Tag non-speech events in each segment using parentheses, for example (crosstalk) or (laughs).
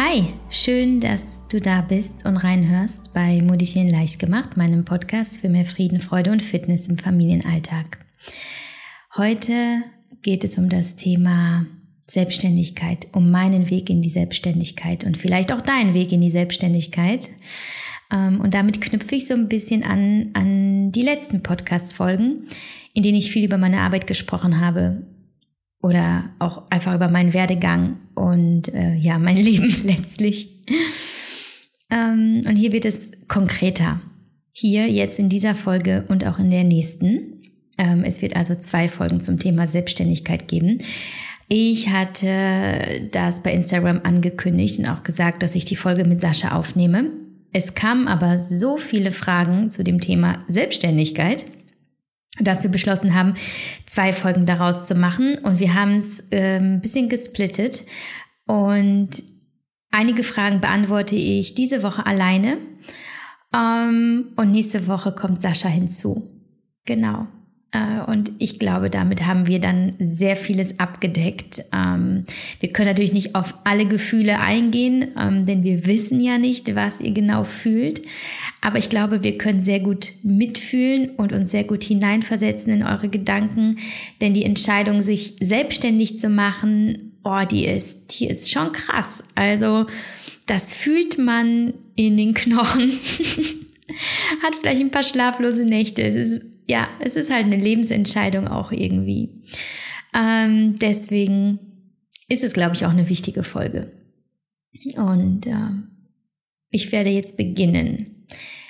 Hi, schön, dass du da bist und reinhörst bei Meditieren leicht gemacht, meinem Podcast für mehr Frieden, Freude und Fitness im Familienalltag. Heute geht es um das Thema Selbstständigkeit, um meinen Weg in die Selbstständigkeit und vielleicht auch deinen Weg in die Selbstständigkeit. Ähm, und damit knüpfe ich so ein bisschen an, an die letzten Podcast-Folgen, in denen ich viel über meine Arbeit gesprochen habe oder auch einfach über meinen Werdegang und äh, ja, mein (laughs) Leben letztlich. Ähm, und hier wird es konkreter. Hier jetzt in dieser Folge und auch in der nächsten. Ähm, es wird also zwei Folgen zum Thema Selbstständigkeit geben. Ich hatte das bei Instagram angekündigt und auch gesagt, dass ich die Folge mit Sascha aufnehme. Es kamen aber so viele Fragen zu dem Thema Selbstständigkeit, dass wir beschlossen haben, zwei Folgen daraus zu machen. Und wir haben es äh, ein bisschen gesplittet. Und einige Fragen beantworte ich diese Woche alleine. Ähm, und nächste Woche kommt Sascha hinzu. Genau. Äh, und ich glaube, damit haben wir dann sehr vieles abgedeckt. Ähm, wir können natürlich nicht auf alle Gefühle eingehen, ähm, denn wir wissen ja nicht, was ihr genau fühlt. Aber ich glaube, wir können sehr gut mitfühlen und uns sehr gut hineinversetzen in eure Gedanken. Denn die Entscheidung, sich selbstständig zu machen, oh, die ist, die ist schon krass. Also, das fühlt man in den Knochen. (laughs) Hat vielleicht ein paar schlaflose Nächte. Es ist ja, es ist halt eine Lebensentscheidung auch irgendwie. Ähm, deswegen ist es, glaube ich, auch eine wichtige Folge. Und äh, ich werde jetzt beginnen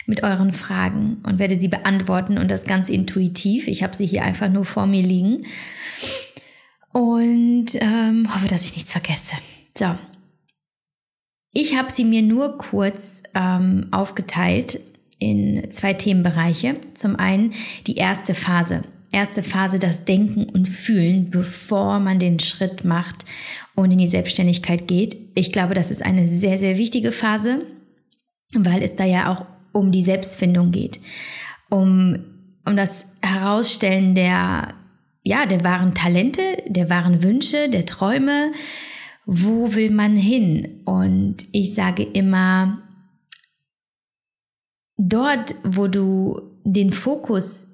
mit euren Fragen und werde sie beantworten und das ganz intuitiv. Ich habe sie hier einfach nur vor mir liegen und ähm, hoffe, dass ich nichts vergesse. So, ich habe sie mir nur kurz ähm, aufgeteilt in zwei Themenbereiche. Zum einen die erste Phase. Erste Phase das Denken und Fühlen, bevor man den Schritt macht und in die Selbstständigkeit geht. Ich glaube, das ist eine sehr, sehr wichtige Phase, weil es da ja auch um die Selbstfindung geht. Um, um das Herausstellen der, ja, der wahren Talente, der wahren Wünsche, der Träume. Wo will man hin? Und ich sage immer, dort, wo du den Fokus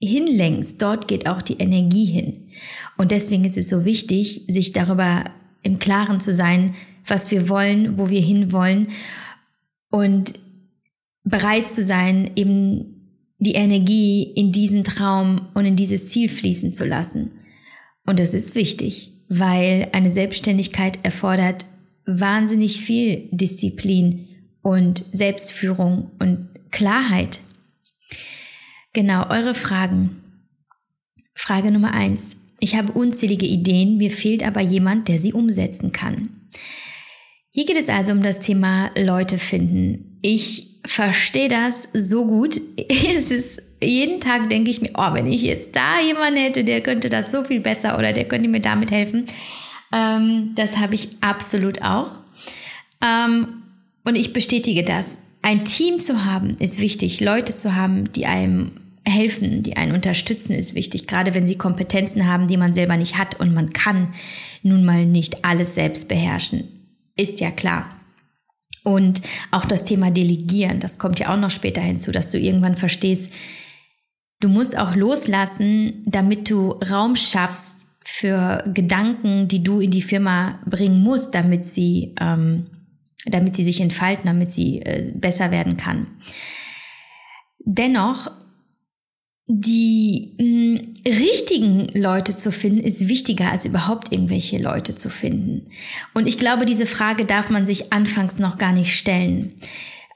hinlenkst, dort geht auch die Energie hin. Und deswegen ist es so wichtig, sich darüber im Klaren zu sein, was wir wollen, wo wir hinwollen und bereit zu sein, eben die Energie in diesen Traum und in dieses Ziel fließen zu lassen. Und das ist wichtig, weil eine Selbstständigkeit erfordert wahnsinnig viel Disziplin und Selbstführung und Klarheit. Genau, eure Fragen. Frage Nummer eins. Ich habe unzählige Ideen, mir fehlt aber jemand, der sie umsetzen kann. Hier geht es also um das Thema Leute finden. Ich verstehe das so gut. (laughs) Es ist jeden Tag denke ich mir, oh, wenn ich jetzt da jemanden hätte, der könnte das so viel besser oder der könnte mir damit helfen. Ähm, das habe ich absolut auch. Ähm, und ich bestätige das. Ein Team zu haben ist wichtig. Leute zu haben, die einem helfen, die einen unterstützen, ist wichtig. Gerade wenn sie Kompetenzen haben, die man selber nicht hat und man kann nun mal nicht alles selbst beherrschen. Ist ja klar. Und auch das Thema Delegieren, das kommt ja auch noch später hinzu, dass du irgendwann verstehst, du musst auch loslassen, damit du Raum schaffst für Gedanken, die du in die Firma bringen musst, damit sie ähm, damit sie sich entfalten, damit sie äh, besser werden kann. Dennoch, die mh, mm, richtigen Leute zu finden, ist wichtiger als überhaupt irgendwelche Leute zu finden. Und ich glaube, diese Frage darf man sich anfangs noch gar nicht stellen,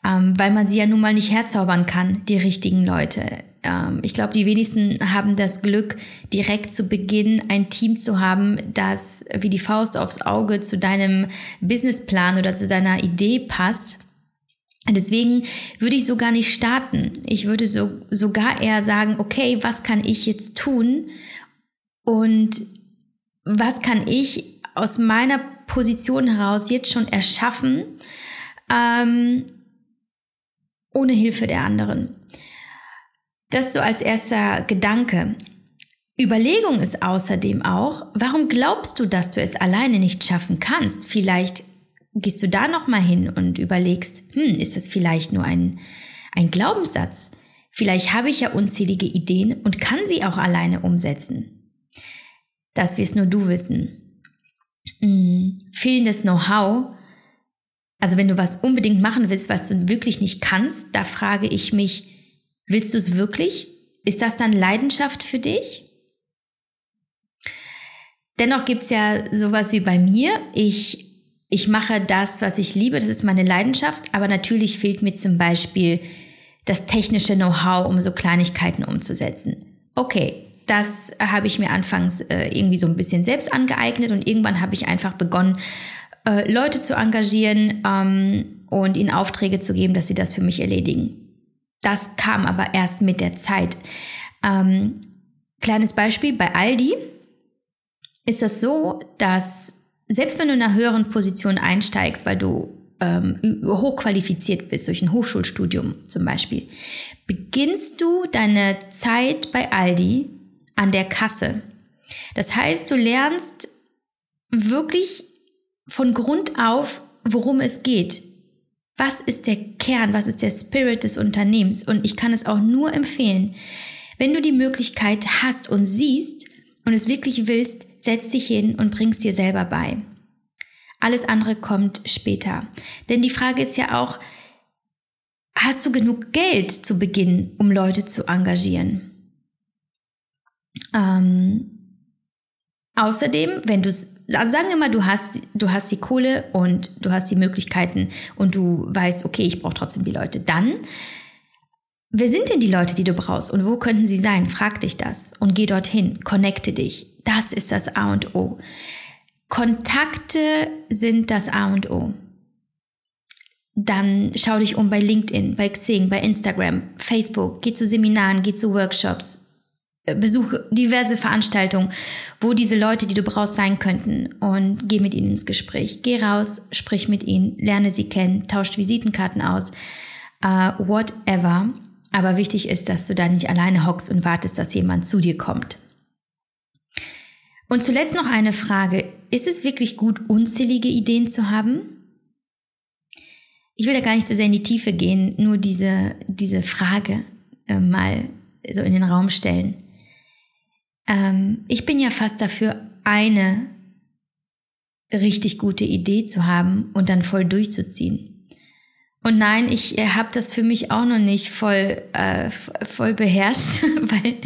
ähm, weil man sie ja nun mal nicht herzaubern kann, die richtigen Leute ähm, ich glaube, die wenigsten haben das Glück, direkt zu Beginn ein Team zu haben, das wie die Faust aufs Auge zu deinem Businessplan oder zu deiner Idee passt. Deswegen würde ich so gar nicht starten. Ich würde so, sogar eher sagen, okay, was kann ich jetzt tun? Und was kann ich aus meiner Position heraus jetzt schon erschaffen, ähm, ohne Hilfe der anderen? Das so als erster Gedanke. Überlegung ist außerdem auch, warum glaubst du, dass du es alleine nicht schaffen kannst? Vielleicht gehst du da noch mal hin und überlegst, hm, ist das vielleicht nur ein, ein Glaubenssatz? Vielleicht habe ich ja unzählige Ideen und kann sie auch alleine umsetzen. Das wirst nur du wissen. Hm, fehlendes Know-how, also wenn du was unbedingt machen willst, was du wirklich nicht kannst, da frage ich mich, willst du es wirklich? Ist das dann Leidenschaft für dich? Dennoch gibt's ja sowas wie bei mir. Ich, ich mache das, was ich liebe, das ist meine Leidenschaft, aber natürlich fehlt mir zum Beispiel das technische Know-how, um so Kleinigkeiten umzusetzen. Okay, das habe ich mir anfangs äh, irgendwie so ein bisschen selbst angeeignet und irgendwann habe ich einfach begonnen, äh, Leute zu engagieren ähm, und ihnen Aufträge zu geben, dass sie das für mich erledigen. Das kam aber erst mit der Zeit. Ähm, kleines Beispiel bei Aldi ist das so, dass selbst wenn du in einer höheren Position einsteigst, weil du ähm, hochqualifiziert bist durch ein Hochschulstudium zum Beispiel, beginnst du deine Zeit bei Aldi an der Kasse. Das heißt, du lernst wirklich von Grund auf, worum es geht. Was ist der Kern, was ist der Spirit des Unternehmens? Und ich kann es auch nur empfehlen, wenn du die Möglichkeit hast und siehst und es wirklich willst, setz dich hin und bringst dir selber bei. Alles andere kommt später. Denn die Frage ist ja auch, hast du genug Geld zu Beginn, um Leute zu engagieren? Ähm, außerdem, wenn du also sagen wir mal, du hast, du hast die Kohle und du hast die Möglichkeiten und du weißt, okay, ich brauche trotzdem die Leute. Dann, wer sind denn die Leute, die du brauchst und wo könnten sie sein? Frag dich das und geh dorthin, connecte dich. Das ist das A und O. Kontakte sind das A und O. Dann schau dich um bei LinkedIn, bei Xing, bei Instagram, Facebook, geh zu Seminaren, geh zu Workshops, besuche diverse Veranstaltungen, wo diese Leute, die du brauchst, sein könnten und geh mit ihnen ins Gespräch. Geh raus, sprich mit ihnen, lerne sie kennen, tauscht Visitenkarten aus, uh, whatever. Aber wichtig ist, dass du da nicht alleine hockst und wartest, dass jemand zu dir kommt. Und zuletzt noch eine Frage. Ist es wirklich gut, unzählige Ideen zu haben? Ich will da gar nicht so sehr in die Tiefe gehen, nur diese, diese Frage äh, mal so in den Raum stellen. Ähm, ich bin ja fast dafür, eine richtig gute Idee zu haben und dann voll durchzuziehen. Und nein, ich äh, habe das für mich auch noch nicht voll, äh, voll beherrscht, (laughs) weil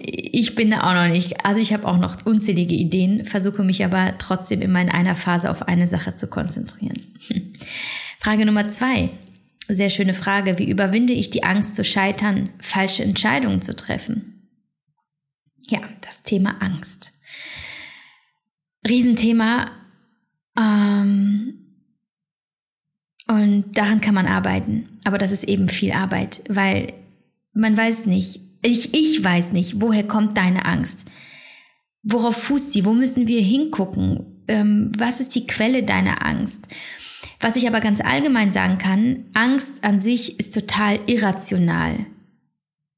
ich bin da auch noch nicht. Also ich habe auch noch unzählige Ideen, versuche mich aber trotzdem immer in einer Phase auf eine Sache zu konzentrieren. (laughs) Frage Nummer zwei. Sehr schöne Frage. Wie überwinde ich die Angst zu scheitern, falsche Entscheidungen zu treffen? Ja, das Thema Angst. Riesenthema. Ähm, und daran kann man arbeiten. Aber das ist eben viel Arbeit, weil man weiß nicht, ich, ich weiß nicht, woher kommt deine Angst? Worauf fußt sie? Wo müssen wir hingucken? Ähm, was ist die Quelle deiner Angst? Was ich aber ganz allgemein sagen kann, Angst an sich ist total irrational.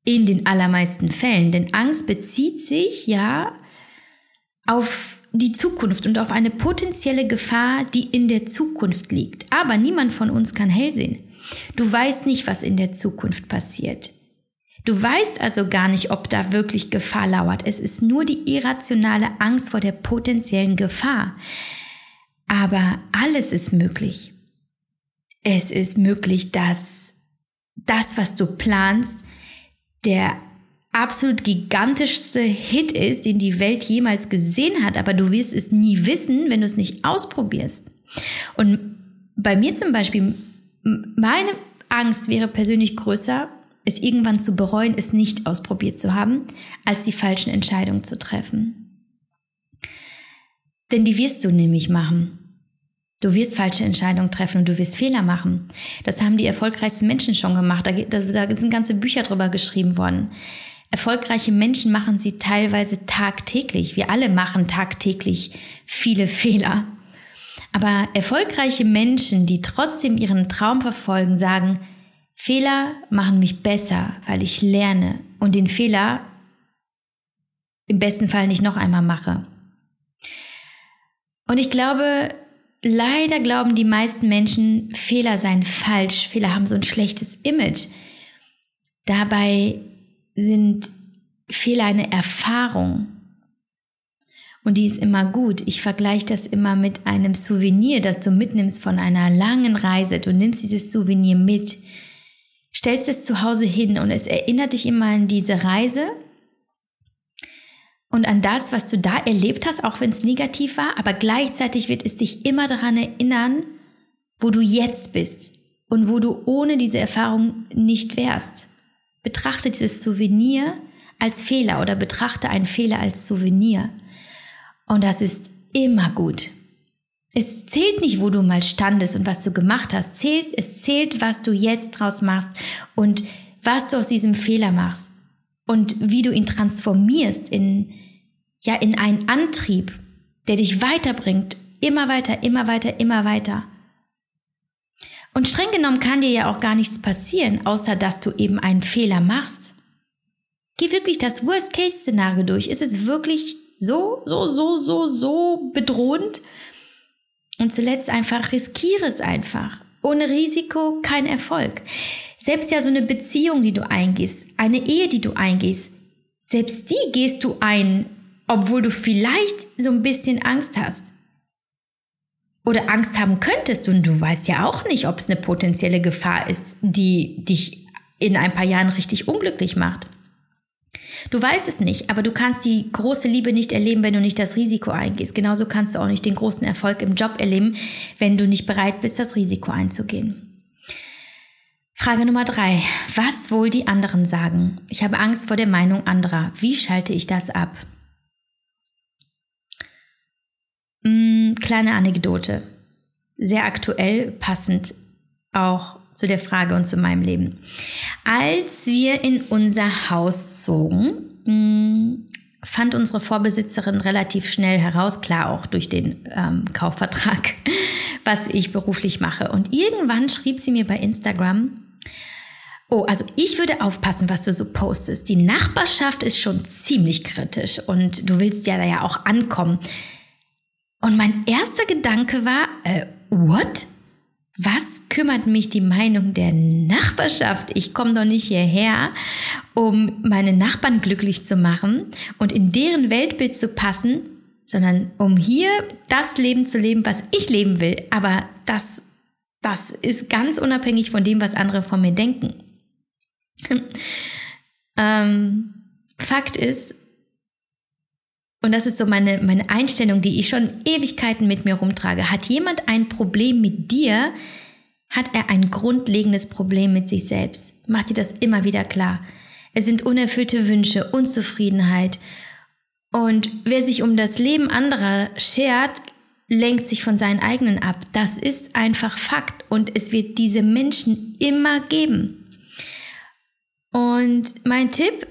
In den allermeisten Fällen. Denn Angst bezieht sich ja auf die Zukunft und auf eine potenzielle Gefahr, die in der Zukunft liegt. Aber niemand von uns kann hell sehen. Du weißt nicht, was in der Zukunft passiert. Du weißt also gar nicht, ob da wirklich Gefahr lauert. Es ist nur die irrationale Angst vor der potenziellen Gefahr. Aber alles ist möglich. Es ist möglich, dass das, was du planst, der absolut gigantischste Hit ist, den die Welt jemals gesehen hat, aber du wirst es nie wissen, wenn du es nicht ausprobierst. Und bei mir zum Beispiel, meine Angst wäre persönlich größer, es irgendwann zu bereuen, es nicht ausprobiert zu haben, als die falschen Entscheidungen zu treffen. Denn die wirst du nämlich machen. Du wirst falsche Entscheidungen treffen und du wirst Fehler machen. Das haben die erfolgreichsten Menschen schon gemacht. Da, da sind ganze Bücher drüber geschrieben worden. Erfolgreiche Menschen machen sie teilweise tagtäglich. Wir alle machen tagtäglich viele Fehler. Aber erfolgreiche Menschen, die trotzdem ihren Traum verfolgen, sagen, Fehler machen mich besser, weil ich lerne und den Fehler im besten Fall nicht noch einmal mache. Und ich glaube, leider glauben die meisten Menschen, Fehler seien falsch, Fehler haben so ein schlechtes Image. Dabei sind Fehler eine Erfahrung. Und die ist immer gut. Ich vergleiche das immer mit einem Souvenir, das du mitnimmst von einer langen Reise. Du nimmst dieses Souvenir mit, stellst es zu Hause hin und es erinnert dich immer an diese Reise und an das, was du da erlebt hast, auch wenn es negativ war, aber gleichzeitig wird es dich immer daran erinnern, wo du jetzt bist und wo du ohne diese Erfahrung nicht wärst. Betrachte dieses Souvenir als Fehler oder betrachte einen Fehler als Souvenir. Und das ist immer gut. Es zählt nicht, wo du mal standest und was du gemacht hast. Zählt, es zählt, was du jetzt draus machst und was du aus diesem Fehler machst und wie du ihn transformierst in, ja, in einen Antrieb, der dich weiterbringt. Immer weiter, immer weiter, immer weiter. Und streng genommen kann dir ja auch gar nichts passieren, außer dass du eben einen Fehler machst. Geh wirklich das Worst-Case-Szenario durch. Ist es wirklich so, so, so, so, so bedrohend? Und zuletzt einfach riskiere es einfach. Ohne Risiko kein Erfolg. Selbst ja so eine Beziehung, die du eingehst, eine Ehe, die du eingehst, selbst die gehst du ein, obwohl du vielleicht so ein bisschen Angst hast. Oder Angst haben könntest und du weißt ja auch nicht, ob es eine potenzielle Gefahr ist, die dich in ein paar Jahren richtig unglücklich macht. Du weißt es nicht, aber du kannst die große Liebe nicht erleben, wenn du nicht das Risiko eingehst. Genauso kannst du auch nicht den großen Erfolg im Job erleben, wenn du nicht bereit bist, das Risiko einzugehen. Frage Nummer drei. Was wohl die anderen sagen? Ich habe Angst vor der Meinung anderer. Wie schalte ich das ab? Kleine Anekdote. Sehr aktuell, passend auch zu der Frage und zu meinem Leben. Als wir in unser Haus zogen, hm, fand unsere Vorbesitzerin relativ schnell heraus, klar auch durch den ähm, Kaufvertrag, (laughs) was ich beruflich mache. Und irgendwann schrieb sie mir bei Instagram, Oh, also ich würde aufpassen, was du so postest. Die Nachbarschaft ist schon ziemlich kritisch und du willst ja da ja auch ankommen. Und mein erster Gedanke war, äh, what? Was kümmert mich die Meinung der Nachbarschaft? Ich komme doch nicht hierher, um meine Nachbarn glücklich zu machen und in deren Weltbild zu passen, sondern um hier das Leben zu leben, was ich leben will. Aber das, das ist ganz unabhängig von dem, was andere von mir denken. (laughs) ähm, Fakt ist, und das ist so meine, meine Einstellung, die ich schon Ewigkeiten mit mir rumtrage. Hat jemand ein Problem mit dir, hat er ein grundlegendes Problem mit sich selbst. Mach dir das immer wieder klar. Es sind unerfüllte Wünsche, Unzufriedenheit. Und wer sich um das Leben anderer schert, lenkt sich von seinen eigenen ab. Das ist einfach Fakt. Und es wird diese Menschen immer geben. Und mein Tipp,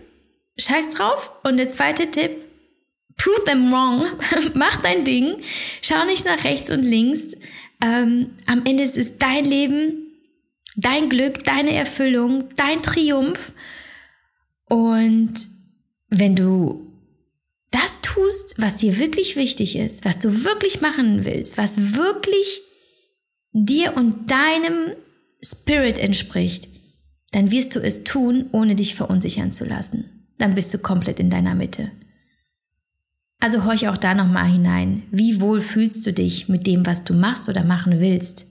scheiß drauf. Und der zweite Tipp, prove them wrong, (laughs) mach dein Ding, schau nicht nach rechts und links. Ähm, am Ende ist es dein Leben, dein Glück, deine Erfüllung, dein Triumph. Und wenn du das tust, was dir wirklich wichtig ist, was du wirklich machen willst, was wirklich dir und deinem Spirit entspricht, dann wirst du es tun, ohne dich verunsichern zu lassen. Dann bist du komplett in deiner Mitte. Also horch auch da nochmal hinein. Wie wohl fühlst du dich mit dem, was du machst oder machen willst?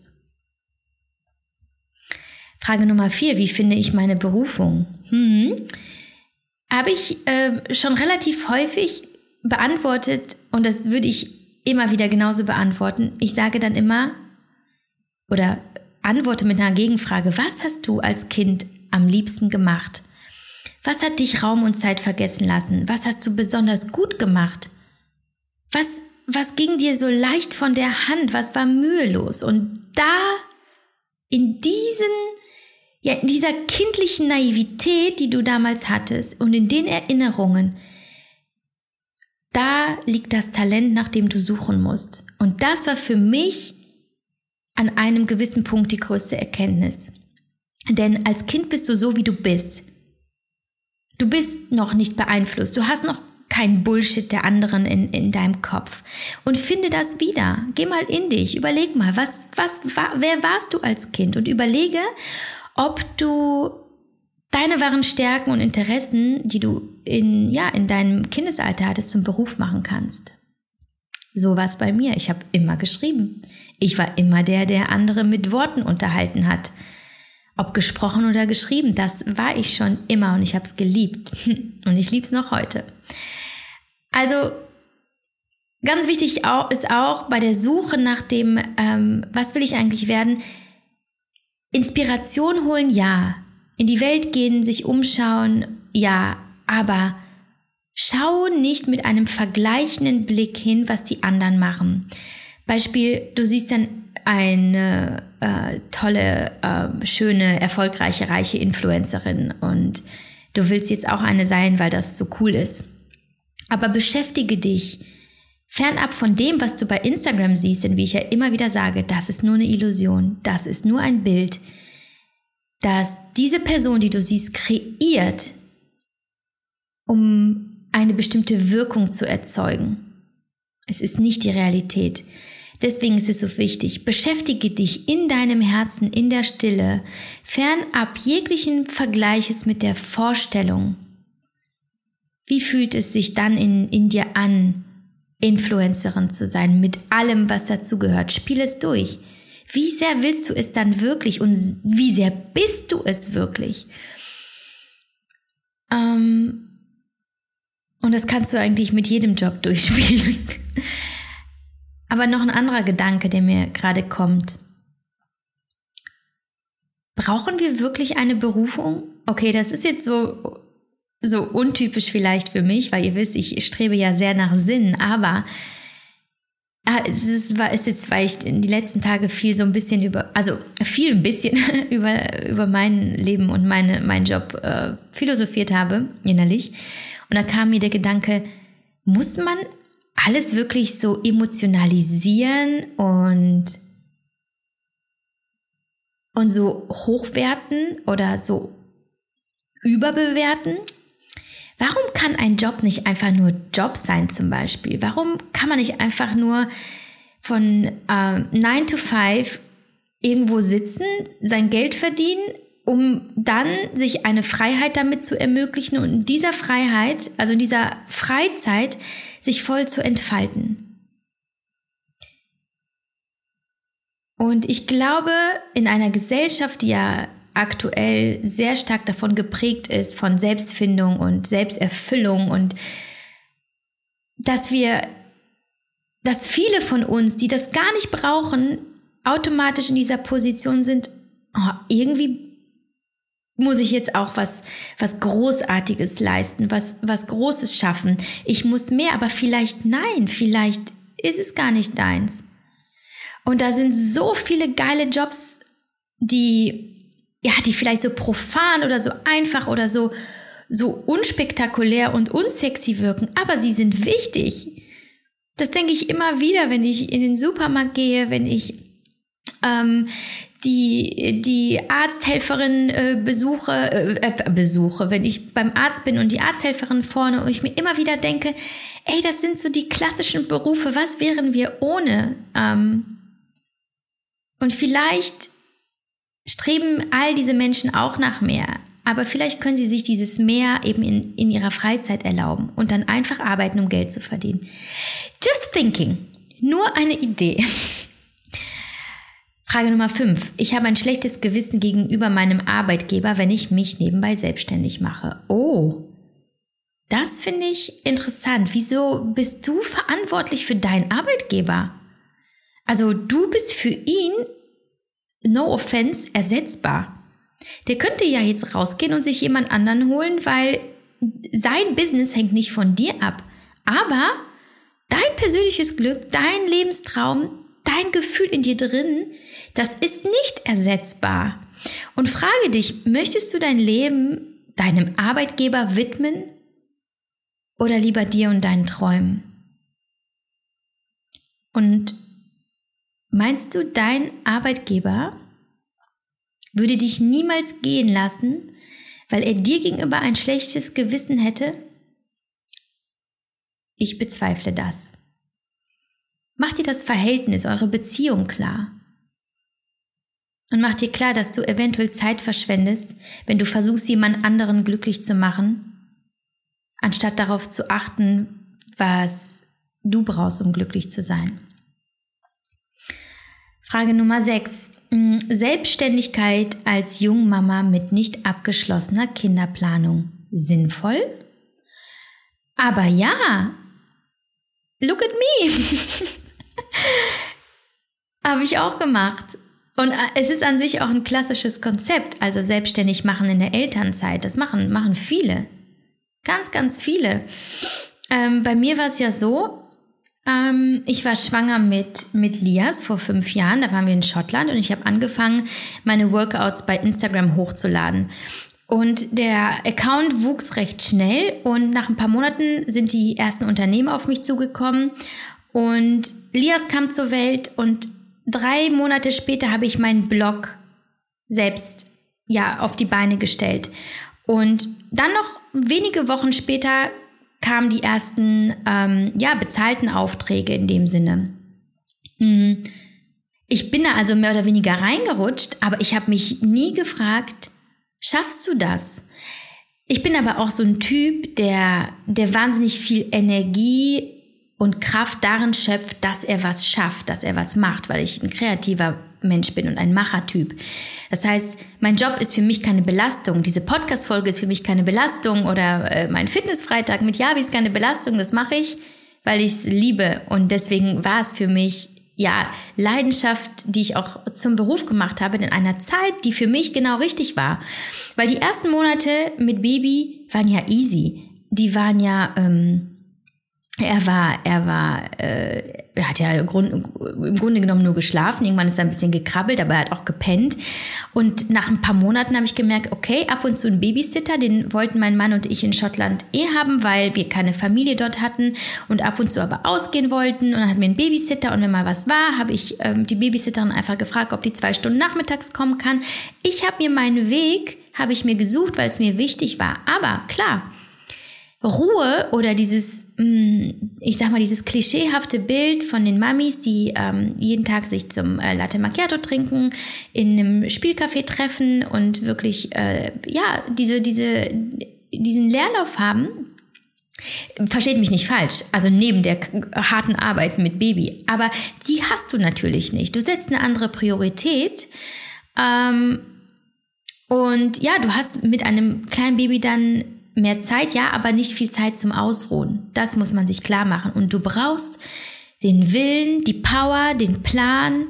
Frage Nummer vier, wie finde ich meine Berufung? Hm. Habe ich äh, schon relativ häufig beantwortet und das würde ich immer wieder genauso beantworten. Ich sage dann immer oder antworte mit einer Gegenfrage, was hast du als Kind am liebsten gemacht? Was hat dich Raum und Zeit vergessen lassen? Was hast du besonders gut gemacht? Was, was ging dir so leicht von der Hand? Was war mühelos? Und da, in diesen, ja, in dieser kindlichen Naivität, die du damals hattest und in den Erinnerungen, da liegt das Talent, nach dem du suchen musst. Und das war für mich an einem gewissen Punkt die größte Erkenntnis. Denn als Kind bist du so, wie du bist. Du bist noch nicht beeinflusst. Du hast noch kein Bullshit der anderen in, in deinem Kopf. Und finde das wieder. Geh mal in dich. Überleg mal, was, was, wer warst du als Kind? Und überlege, ob du deine wahren Stärken und Interessen, die du in, ja, in deinem Kindesalter hattest, zum Beruf machen kannst. So war es bei mir. Ich habe immer geschrieben. Ich war immer der, der andere mit Worten unterhalten hat. Ob gesprochen oder geschrieben, das war ich schon immer und ich habe es geliebt. (laughs) Und ich liebe es noch heute. Also ganz wichtig ist auch bei der Suche nach dem, ähm, was will ich eigentlich werden, Inspiration holen, ja. In die Welt gehen, sich umschauen, ja. Aber schau nicht mit einem vergleichenden Blick hin, was die anderen machen. Beispiel, du siehst dann eine äh, tolle, äh, schöne, erfolgreiche, reiche Influencerin und du willst jetzt auch eine sein, weil das so cool ist. Aber beschäftige dich fernab von dem, was du bei Instagram siehst, denn wie ich ja immer wieder sage, das ist nur eine Illusion, das ist nur ein Bild, das diese Person, die du siehst, kreiert, um eine bestimmte Wirkung zu erzeugen. Es ist nicht die Realität. Deswegen ist es so wichtig, beschäftige dich in deinem Herzen, in der Stille, fernab jeglichen Vergleiches mit der Vorstellung, wie fühlt es sich dann in, in dir an, Influencerin zu sein, mit allem, was dazugehört? Spiel es durch. Wie sehr willst du es dann wirklich und wie sehr bist du es wirklich? Ähm, und das kannst du eigentlich mit jedem Job (laughs) durchspielen. Aber noch ein anderer Gedanke, der mir gerade kommt. Brauchen wir wirklich eine Berufung? Okay, das ist jetzt so so untypisch vielleicht für mich, weil ihr wisst, ich strebe ja sehr nach Sinn, aber ah, es ist, ist jetzt, weil ich in die letzten Tage viel so ein bisschen über, also viel ein bisschen (laughs) über, über mein Leben und meine, meinen Job äh, philosophiert habe, innerlich. Und da kam mir der Gedanke, muss man alles wirklich so emotionalisieren und, und so hochwerten oder so überbewerten? Warum kann ein Job nicht einfach nur Job sein zum Beispiel? Warum kann man nicht einfach nur von äh, 9 to 5 irgendwo sitzen, sein Geld verdienen, um dann sich eine Freiheit damit zu ermöglichen und in dieser Freiheit, also in dieser Freizeit, sich voll zu entfalten? Und ich glaube, in einer Gesellschaft, die ja aktuell sehr stark davon geprägt ist, von Selbstfindung und Selbsterfüllung und dass wir, dass viele von uns, die das gar nicht brauchen, automatisch in dieser Position sind, oh, irgendwie muss ich jetzt auch was, was Großartiges leisten, was, was Großes schaffen. Ich muss mehr, aber vielleicht nein, vielleicht ist es gar nicht deins. Und da sind so viele geile Jobs, die ja, die vielleicht so profan oder so einfach oder so, so unspektakulär und unsexy wirken, aber sie sind wichtig. Das denke ich immer wieder, wenn ich in den Supermarkt gehe, wenn ich ähm, die, die Arzthelferin äh, besuche, äh, äh, besuche, wenn ich beim Arzt bin und die Arzthelferin vorne und ich mir immer wieder denke, ey, das sind so die klassischen Berufe, was wären wir ohne? Ähm, und vielleicht streben all diese Menschen auch nach mehr. Aber vielleicht können sie sich dieses Mehr eben in, in ihrer Freizeit erlauben und dann einfach arbeiten, um Geld zu verdienen. Just thinking. Nur eine Idee. (laughs) Frage Nummer 5. Ich habe ein schlechtes Gewissen gegenüber meinem Arbeitgeber, wenn ich mich nebenbei selbstständig mache. Oh, das finde ich interessant. Wieso bist du verantwortlich für deinen Arbeitgeber? Also du bist für ihn no offense, ersetzbar. Der könnte ja jetzt rausgehen und sich jemand anderen holen, weil sein Business hängt nicht von dir ab. Aber dein persönliches Glück, dein Lebenstraum, dein Gefühl in dir drin, das ist nicht ersetzbar. Und frage dich, möchtest du dein Leben deinem Arbeitgeber widmen oder lieber dir und deinen Träumen? Und Meinst du, dein Arbeitgeber würde dich niemals gehen lassen, weil er dir gegenüber ein schlechtes Gewissen hätte? Ich bezweifle das. Mach dir das Verhältnis, eure Beziehung klar. Und mach dir klar, dass du eventuell Zeit verschwendest, wenn du versuchst, jemand anderen glücklich zu machen, anstatt darauf zu achten, was du brauchst, um glücklich zu sein. Frage Nummer 6. Hm, Selbstständigkeit als Jungmama mit nicht abgeschlossener Kinderplanung. Sinnvoll? Aber ja, look at me. (laughs) Habe ich auch gemacht. Und äh, es ist an sich auch ein klassisches Konzept, also selbstständig machen in der Elternzeit. Das machen, machen viele. Ganz, ganz viele. Ähm, bei mir war es ja so, ähm, ich war schwanger mit, mit Lias vor fünf Jahren. Da waren wir in Schottland und ich habe angefangen, meine Workouts bei Instagram hochzuladen. Und der Account wuchs recht schnell und nach ein paar Monaten sind die ersten Unternehmen auf mich zugekommen und Lias kam zur Welt und drei Monate später habe ich meinen Blog selbst ja auf die Beine gestellt. Und dann noch wenige Wochen später kamen die ersten ähm, ja bezahlten Aufträge in dem Sinne. Mhm. Ich bin da also mehr oder weniger reingerutscht, aber ich habe mich nie gefragt, schaffst du das? Ich bin aber auch so ein Typ, der, der wahnsinnig viel Energie und Kraft darin schöpft, dass er was schafft, dass er was macht, weil ich ein kreativer Mensch bin und ein Machertyp. Das heißt, mein Job ist für mich keine Belastung. Diese Podcast-Folge ist für mich keine Belastung oder äh, mein Fitnessfreitag mit Javi ist keine Belastung. Das mache ich, weil ich es liebe. Und deswegen war es für mich ja, Leidenschaft, die ich auch zum Beruf gemacht habe, in einer Zeit, die für mich genau richtig war. Weil die ersten Monate mit Baby waren ja easy. Die waren ja, ähm, er war, er war, äh, er hat ja im Grunde genommen nur geschlafen. Irgendwann ist er ein bisschen gekrabbelt, aber er hat auch gepennt. Und nach ein paar Monaten habe ich gemerkt, okay, ab und zu ein Babysitter, den wollten mein Mann und ich in Schottland eh haben, weil wir keine Familie dort hatten und ab und zu aber ausgehen wollten. Und dann hatten wir einen Babysitter und wenn mal was war, habe ich ähm, die Babysitterin einfach gefragt, ob die zwei Stunden nachmittags kommen kann. Ich habe mir meinen Weg, habe ich mir gesucht, weil es mir wichtig war. Aber klar, Ruhe oder dieses, mm, ich sag mal, dieses klischeehafte Bild von den Mamis, die ähm, jeden Tag sich zum äh, Latte Macchiato trinken, in einem Spielcafé treffen und wirklich, äh, ja, diese, diese, diesen Leerlauf haben, Versteht mich nicht falsch, also neben der harten Arbeit mit Baby. Aber die hast du natürlich nicht. Du setzt eine andere Priorität. Ähm, und ja, du hast mit einem kleinen Baby dann mehr Zeit, ja, aber nicht viel Zeit zum Ausruhen. Das muss man sich klar machen. Und du brauchst den Willen, die Power, den Plan,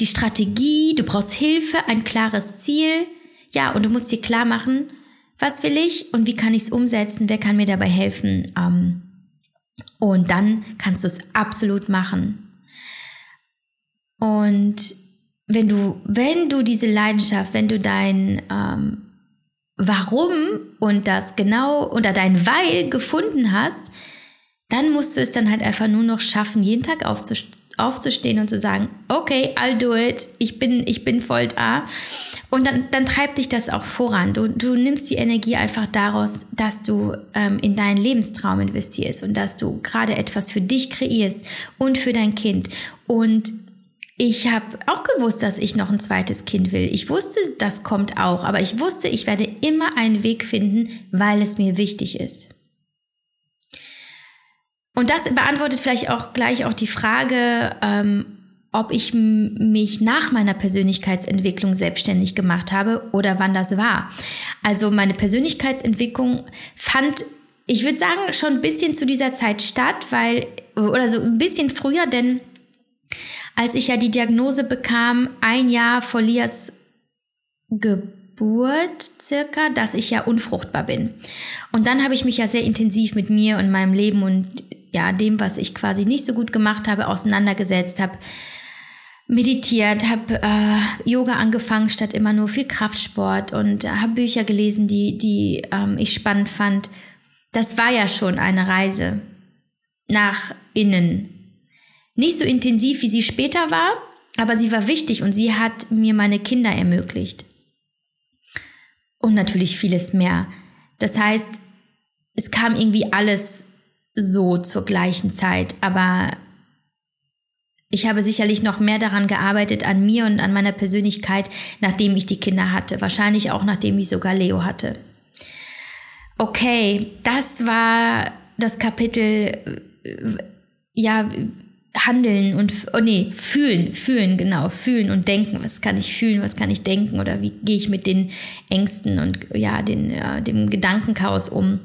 die Strategie, du brauchst Hilfe, ein klares Ziel. Ja, und du musst dir klar machen, was will ich und wie kann ich es umsetzen, wer kann mir dabei helfen. Ähm, und dann kannst du es absolut machen. Und wenn du, wenn du diese Leidenschaft, wenn du dein ähm, Warum und das genau oder dein Weil gefunden hast, dann musst du es dann halt einfach nur noch schaffen, jeden Tag aufzustehen und zu sagen, okay, I'll do it, ich bin, ich bin voll da. Und dann, dann treibt dich das auch voran. Du, du nimmst die Energie einfach daraus, dass du ähm, in deinen Lebenstraum investierst und dass du gerade etwas für dich kreierst und für dein Kind. Und ich habe auch gewusst, dass ich noch ein zweites Kind will. Ich wusste, das kommt auch, aber ich wusste, ich werde immer einen Weg finden, weil es mir wichtig ist. Und das beantwortet vielleicht auch gleich auch die Frage, ähm, ob ich mich nach meiner Persönlichkeitsentwicklung selbstständig gemacht habe oder wann das war. Also meine Persönlichkeitsentwicklung fand, ich würde sagen, schon ein bisschen zu dieser Zeit statt, weil, oder so ein bisschen früher, denn als ich ja die Diagnose bekam, ein Jahr vor Lias Geburt circa, dass ich ja unfruchtbar bin. Und dann habe ich mich ja sehr intensiv mit mir und meinem Leben und ja, dem, was ich quasi nicht so gut gemacht habe, auseinandergesetzt, habe meditiert, habe äh, Yoga angefangen statt immer nur viel Kraftsport und äh, habe Bücher gelesen, die, die ähm, ich spannend fand. Das war ja schon eine Reise nach innen, nicht so intensiv, wie sie später war, aber sie war wichtig und sie hat mir meine Kinder ermöglicht. Und natürlich vieles mehr. Das heißt, es kam irgendwie alles so zur gleichen Zeit, aber ich habe sicherlich noch mehr daran gearbeitet, an mir und an meiner Persönlichkeit, nachdem ich die Kinder hatte. Wahrscheinlich auch nachdem ich sogar Leo hatte. Okay, das war das Kapitel, äh, ja, handeln und, oh nee, fühlen, fühlen, genau, fühlen und denken. Was kann ich fühlen, was kann ich denken oder wie gehe ich mit den Ängsten und, ja, den, ja, dem Gedankenchaos um.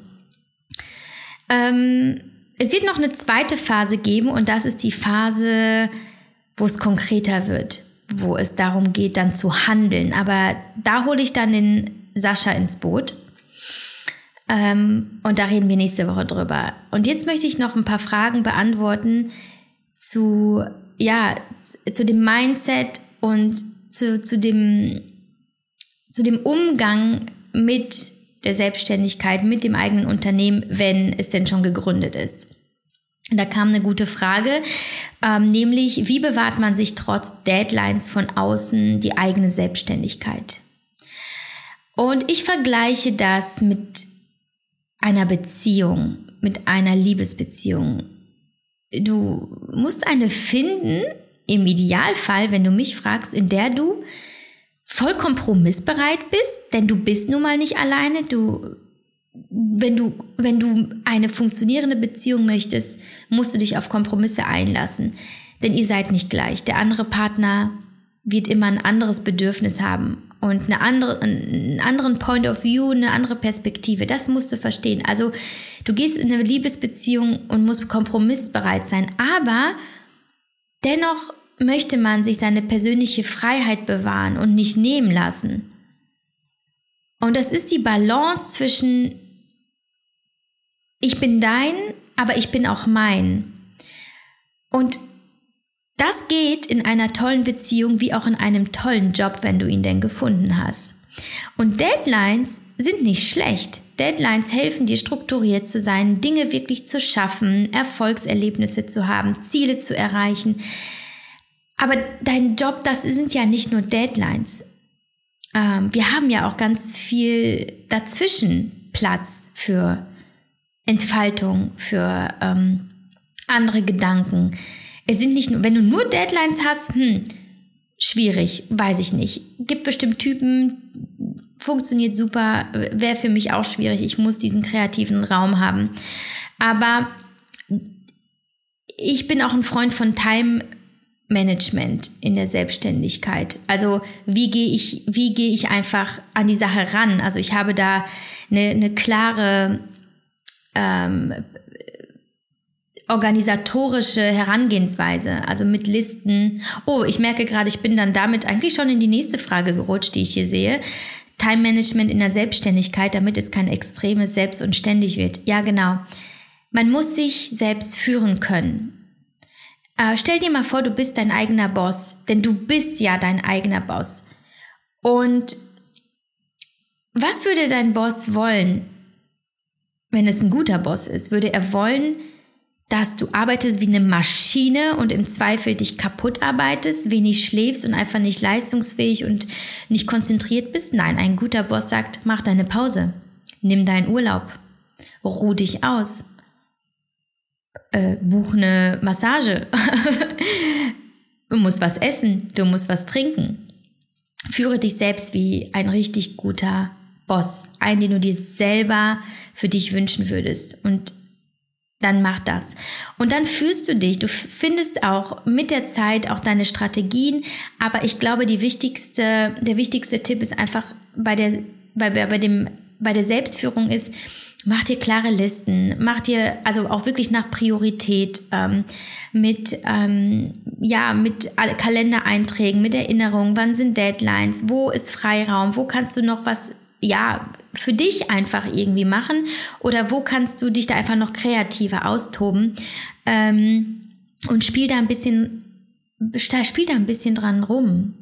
Ähm, es wird noch eine zweite Phase geben und das ist die Phase, wo es konkreter wird, wo es darum geht, dann zu handeln. Aber da hole ich dann den Sascha ins Boot. Ähm, und da reden wir nächste Woche drüber. Und jetzt möchte ich noch ein paar Fragen beantworten zu, ja, zu dem Mindset und zu, zu dem, zu dem Umgang mit der Selbstständigkeit mit dem eigenen Unternehmen, wenn es denn schon gegründet ist. Da kam eine gute Frage, ähm, nämlich wie bewahrt man sich trotz Deadlines von außen die eigene Selbstständigkeit? Und ich vergleiche das mit einer Beziehung, mit einer Liebesbeziehung. Du musst eine finden, im Idealfall, wenn du mich fragst, in der du voll kompromissbereit bist, denn du bist nun mal nicht alleine, du wenn du, wenn du eine funktionierende Beziehung möchtest, musst du dich auf Kompromisse einlassen. Denn ihr seid nicht gleich. Der andere Partner wird immer ein anderes Bedürfnis haben und eine andere, einen anderen Point of View, eine andere Perspektive. Das musst du verstehen. Also du gehst in eine Liebesbeziehung und musst kompromissbereit sein. Aber dennoch möchte man sich seine persönliche Freiheit bewahren und nicht nehmen lassen. Und das ist die Balance zwischen ich bin dein, aber ich bin auch mein. Und das geht in einer tollen Beziehung wie auch in einem tollen Job, wenn du ihn denn gefunden hast. Und Deadlines sind nicht schlecht. Deadlines helfen dir strukturiert zu sein, Dinge wirklich zu schaffen, Erfolgserlebnisse zu haben, Ziele zu erreichen. Aber dein Job, das sind ja nicht nur Deadlines. Ähm, wir haben ja auch ganz viel dazwischen Platz für Entfaltung, für ähm, andere Gedanken. Es sind nicht nur, wenn du nur Deadlines hast, hm, schwierig, weiß ich nicht. Gibt bestimmt Typen, funktioniert super, wäre für mich auch schwierig. Ich muss diesen kreativen Raum haben. Aber ich bin auch ein Freund von Time Management in der Selbstständigkeit. Also wie gehe ich, wie gehe ich einfach an die Sache ran? Also ich habe da eine, eine klare ähm, organisatorische Herangehensweise, also mit Listen. Oh, ich merke gerade, ich bin dann damit eigentlich schon in die nächste Frage gerutscht, die ich hier sehe. Time Management in der Selbstständigkeit, damit es kein extremes Selbst und ständig wird. Ja, genau. Man muss sich selbst führen können. Äh, stell dir mal vor, du bist dein eigener Boss, denn du bist ja dein eigener Boss. Und was würde dein Boss wollen, wenn es ein guter Boss ist? Würde er wollen, dass du arbeitest wie eine Maschine und im Zweifel dich kaputt arbeitest, wenig schläfst und einfach nicht leistungsfähig und nicht konzentriert bist? Nein, ein guter Boss sagt, mach deine Pause, nimm deinen Urlaub, ruh dich aus, äh, buch eine Massage. (laughs) du musst was essen, du musst was trinken. Führe dich selbst wie ein richtig guter Boss, einen, den du dir selber für dich wünschen würdest. Und dann mach das. Und dann fühlst du dich, du findest auch mit der Zeit auch deine Strategien. Aber ich glaube, die wichtigste, der wichtigste Tipp ist einfach bei der, bei, bei dem, bei der Selbstführung ist, Mach dir klare Listen, mach dir also auch wirklich nach Priorität ähm, mit ähm, ja mit Kalendereinträgen, mit Erinnerungen, wann sind Deadlines, wo ist Freiraum, wo kannst du noch was ja für dich einfach irgendwie machen oder wo kannst du dich da einfach noch kreativer austoben ähm, und spiel da ein bisschen spiel da ein bisschen dran rum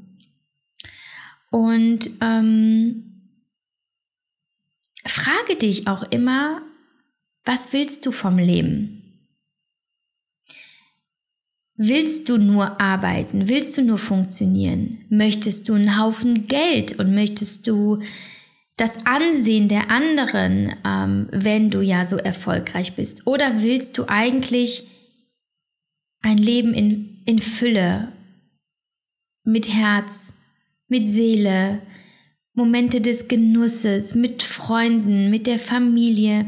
und ähm, frage dich auch immer, was willst du vom Leben? Willst du nur arbeiten? Willst du nur funktionieren? Möchtest du einen Haufen Geld und möchtest du das Ansehen der anderen, ähm, wenn du ja so erfolgreich bist? Oder willst du eigentlich ein Leben in, in Fülle, mit Herz, mit Seele, Momente des Genusses, mit Freunden, mit der Familie?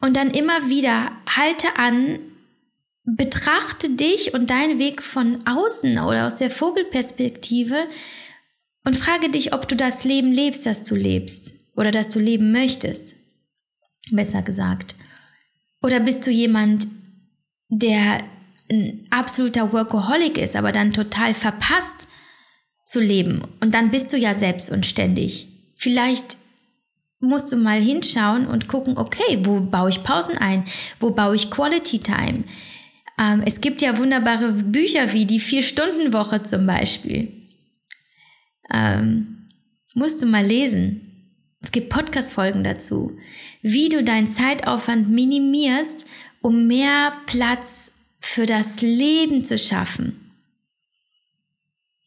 Und dann immer wieder halte an, betrachte dich und deinen Weg von außen oder aus der Vogelperspektive und frage dich, ob du das Leben lebst, das du lebst oder das du leben möchtest. Besser gesagt. Oder bist du jemand, der ein absoluter Workaholic ist, aber dann total verpasst zu leben. Und dann bist du ja selbst und ständig. Vielleicht musst du mal hinschauen und gucken, okay, wo baue ich Pausen ein? Wo baue ich Quality Time? Ähm, es gibt ja wunderbare Bücher wie die Vier-Stunden-Woche zum Beispiel. Ähm, musst du mal lesen. Es gibt Podcast-Folgen dazu, wie du deinen Zeitaufwand minimierst, um mehr Platz für das Leben zu schaffen.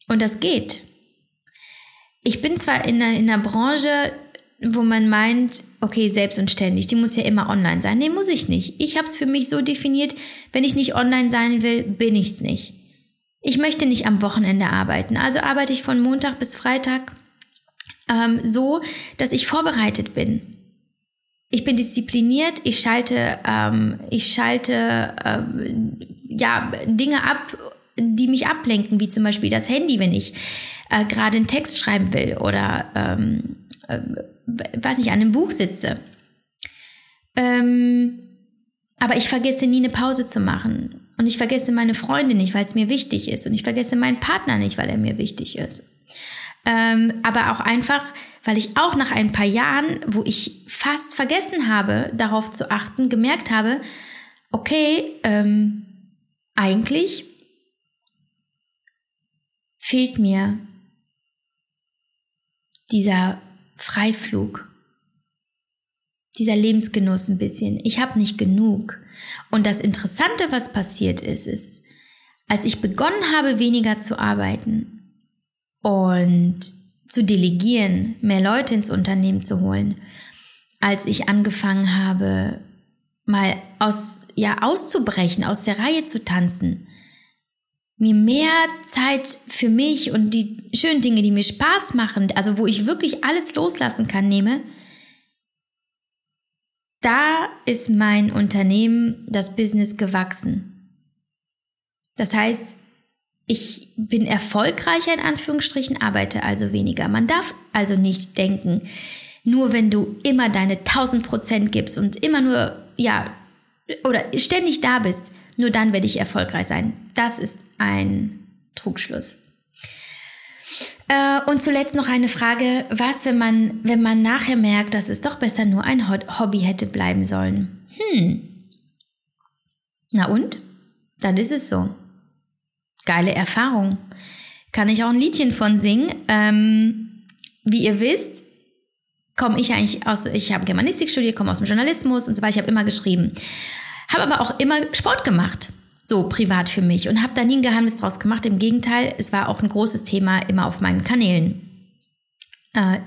Und das geht. Ich bin zwar in einer, in einer Branche, wo man meint, okay, selbst und ständig, die muss ja immer online sein. Nee, muss ich nicht. Ich habe es für mich so definiert, wenn ich nicht online sein will, bin ich es nicht. Ich möchte nicht am Wochenende arbeiten, also arbeite ich von Montag bis Freitag ähm, so, dass ich vorbereitet bin. Ich bin diszipliniert, ich schalte, ähm, ich schalte ähm, ja, Dinge ab, die mich ablenken, wie zum Beispiel das Handy, wenn ich äh, gerade einen Text schreiben will oder ähm, äh, weiß nicht, an einem Buch sitze. Ähm, aber ich vergesse nie eine Pause zu machen. Und ich vergesse meine Freunde nicht, weil es mir wichtig ist. Und ich vergesse meinen Partner nicht, weil er mir wichtig ist. Ähm, aber auch einfach, weil ich auch nach ein paar Jahren, wo ich fast vergessen habe, darauf zu achten, gemerkt habe, okay, ähm, eigentlich fehlt mir dieser Freiflug, dieser Lebensgenuss ein bisschen. Ich habe nicht genug. Und das Interessante, was passiert ist, ist, als ich begonnen habe, weniger zu arbeiten und zu delegieren, mehr Leute ins Unternehmen zu holen, als ich angefangen habe, mal aus, ja, auszubrechen, aus der Reihe zu tanzen, mir mehr Zeit für mich und die schönen Dinge, die mir Spaß machen, also wo ich wirklich alles loslassen kann, nehme, da ist mein Unternehmen, das Business gewachsen. Das heißt, ich bin erfolgreicher in Anführungsstrichen, arbeite also weniger. Man darf also nicht denken, nur wenn du immer deine 1000 Prozent gibst und immer nur, ja, oder ständig da bist, nur dann werde ich erfolgreich sein. Das ist ein Trugschluss. Äh, und zuletzt noch eine Frage, was, wenn man, wenn man nachher merkt, dass es doch besser nur ein Hobby hätte bleiben sollen? Hm. Na und? Dann ist es so. Geile Erfahrung. Kann ich auch ein Liedchen von singen. Ähm, wie ihr wisst, komme ich eigentlich aus, ich habe Germanistik studiert, komme aus dem Journalismus und so weiter, ich habe immer geschrieben. Habe aber auch immer Sport gemacht so privat für mich und habe da nie ein Geheimnis draus gemacht. Im Gegenteil, es war auch ein großes Thema immer auf meinen Kanälen. Äh,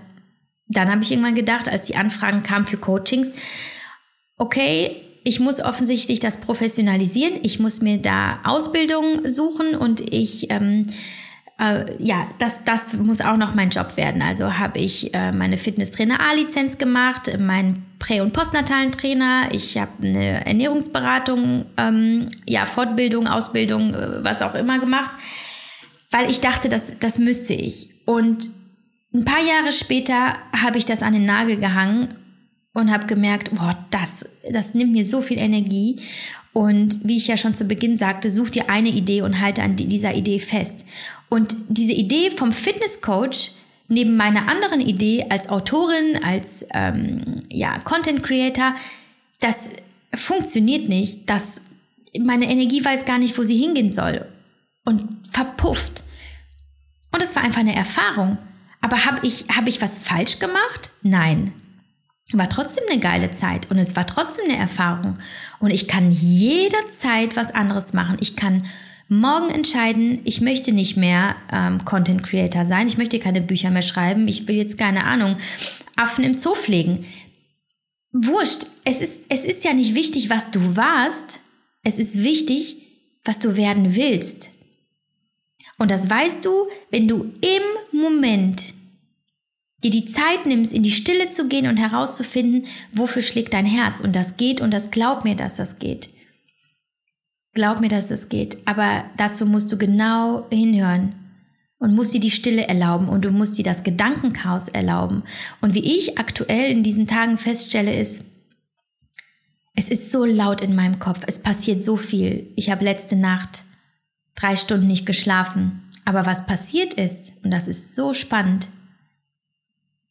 dann habe ich irgendwann gedacht, als die Anfragen kamen für Coachings, okay, ich muss offensichtlich das professionalisieren, ich muss mir da Ausbildung suchen und ich ähm, äh, ja, das, das muss auch noch mein Job werden. Also habe ich äh, meine Fitnesstrainer A-Lizenz gemacht, meinen prä- und postnatalen Trainer, ich habe eine Ernährungsberatung, ähm, ja, Fortbildung, Ausbildung, äh, was auch immer gemacht, weil ich dachte, das, das müsste ich. Und ein paar Jahre später habe ich das an den Nagel gehangen und habe gemerkt, boah, das, das nimmt mir so viel Energie. Und wie ich ja schon zu Beginn sagte, such dir eine Idee und halte an dieser Idee fest. Und diese Idee vom Fitnesscoach neben meiner anderen Idee als Autorin, als ähm, ja, Content Creator, das funktioniert nicht. Das, meine Energie weiß gar nicht, wo sie hingehen soll. Und verpufft. Und es war einfach eine Erfahrung. Aber habe ich, hab ich was falsch gemacht? Nein. War trotzdem eine geile Zeit und es war trotzdem eine Erfahrung. Und ich kann jederzeit was anderes machen. Ich kann morgen entscheiden, ich möchte nicht mehr ähm, Content Creator sein, ich möchte keine Bücher mehr schreiben, ich will jetzt keine Ahnung, Affen im Zoo pflegen. Wurscht, es ist, es ist ja nicht wichtig, was du warst, es ist wichtig, was du werden willst. Und das weißt du, wenn du im Moment dir die Zeit nimmst, in die Stille zu gehen und herauszufinden, wofür schlägt dein Herz. Und das geht und das glaub mir, dass das geht. Glaub mir, dass das geht. Aber dazu musst du genau hinhören und musst dir die Stille erlauben und du musst dir das Gedankenchaos erlauben. Und wie ich aktuell in diesen Tagen feststelle, ist, es ist so laut in meinem Kopf, es passiert so viel. Ich habe letzte Nacht drei Stunden nicht geschlafen. Aber was passiert ist, und das ist so spannend,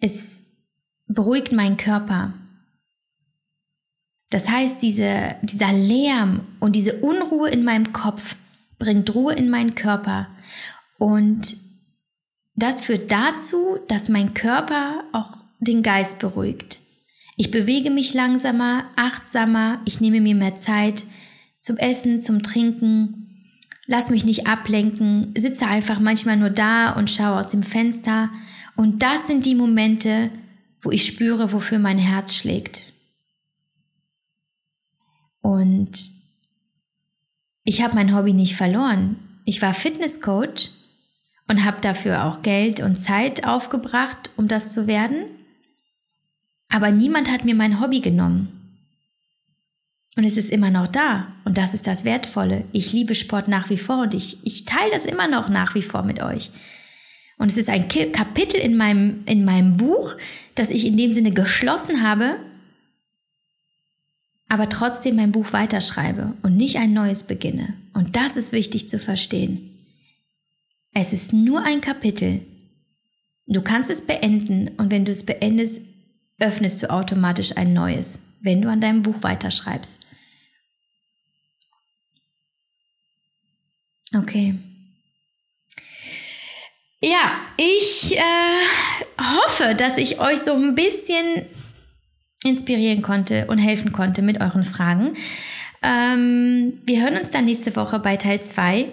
es beruhigt meinen Körper. Das heißt, diese, dieser Lärm und diese Unruhe in meinem Kopf bringt Ruhe in meinen Körper. Und das führt dazu, dass mein Körper auch den Geist beruhigt. Ich bewege mich langsamer, achtsamer, ich nehme mir mehr Zeit zum Essen, zum Trinken, lass mich nicht ablenken, sitze einfach manchmal nur da und schaue aus dem Fenster und das sind die Momente, wo ich spüre, wofür mein Herz schlägt. Und ich habe mein Hobby nicht verloren. Ich war Fitnesscoach und habe dafür auch Geld und Zeit aufgebracht, um das zu werden. Aber niemand hat mir mein Hobby genommen. Und es ist immer noch da. Und das ist das Wertvolle. Ich liebe Sport nach wie vor und ich, ich teile das immer noch nach wie vor mit euch. Und es ist ein Kapitel in meinem, in meinem Buch, das ich in dem Sinne geschlossen habe, aber trotzdem mein Buch weiterschreibe und nicht ein neues beginne. Und das ist wichtig zu verstehen. Es ist nur ein Kapitel. Du kannst es beenden und wenn du es beendest, öffnest du automatisch ein neues, wenn du an deinem Buch weiterschreibst. Okay. Ja, ich äh, hoffe, dass ich euch so ein bisschen inspirieren konnte und helfen konnte mit euren Fragen. Ähm, wir hören uns dann nächste Woche bei Teil 2,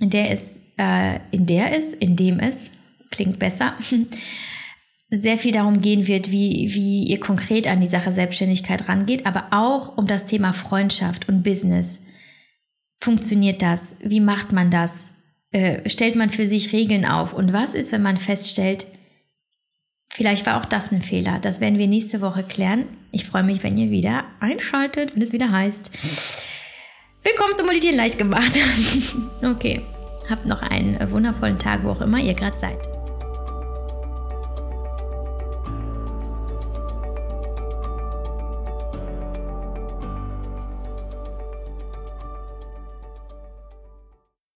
in der es, äh, in der es, in dem es, klingt besser, (laughs) sehr viel darum gehen wird, wie, wie ihr konkret an die Sache Selbstständigkeit rangeht, aber auch um das Thema Freundschaft und Business. Funktioniert das? Wie macht man das? Äh, stellt man für sich Regeln auf? Und was ist, wenn man feststellt, vielleicht war auch das ein Fehler? Das werden wir nächste Woche klären. Ich freue mich, wenn ihr wieder einschaltet, wenn es wieder heißt. Willkommen zum Meditieren leicht gemacht. (laughs) okay, habt noch einen wundervollen Tag, wo auch immer ihr gerade seid.